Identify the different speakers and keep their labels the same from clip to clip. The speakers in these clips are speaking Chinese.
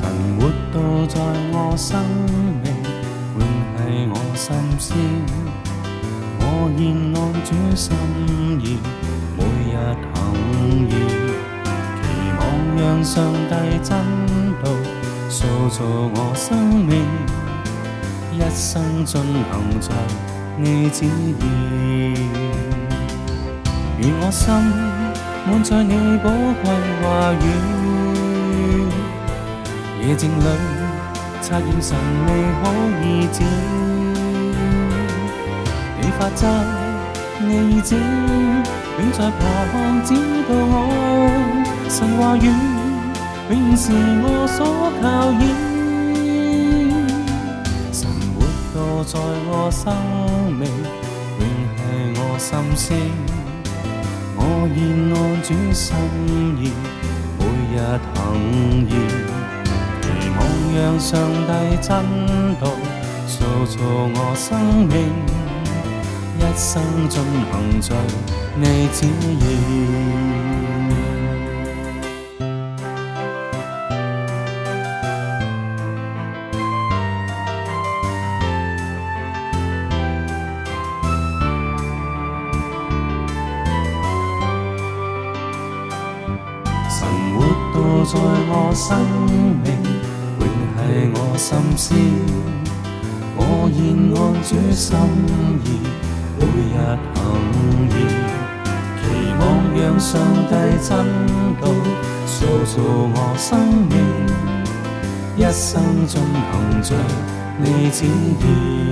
Speaker 1: 神活到在我生命，永系我心思。我现按主心意，每日行义，期望让上帝真道塑造我生命，一生进行着你旨意。愿我心满载你宝贵话语，夜静里察验神美好意志。你法则，你意志，永在旁指导我。神话语，永远是我所靠倚。神活道在我生命，永系我心思。我现按主心意，每日行义，让上帝真道塑造我生命，一生进行着你旨意。神活道在我生命，我心思。我现按主心意，每日行义，期望让上帝真道塑造我生命，一生中行着你旨意。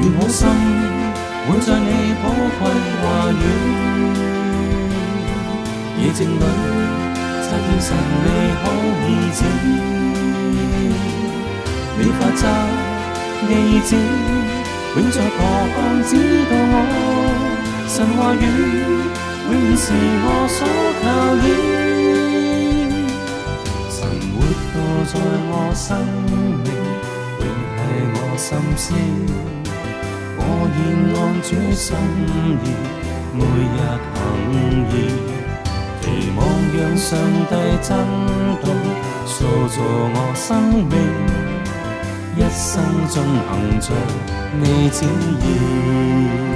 Speaker 1: 愿我心满载你宝贵话语，夜静里察验神美好意志。你法则，你意志，永在旁指导我。神话语，永远是我所靠倚。神活道在我生命，永系我心思。我现按主心意，每日行义，期望让上帝真道塑造我生命，一生中行着你旨意。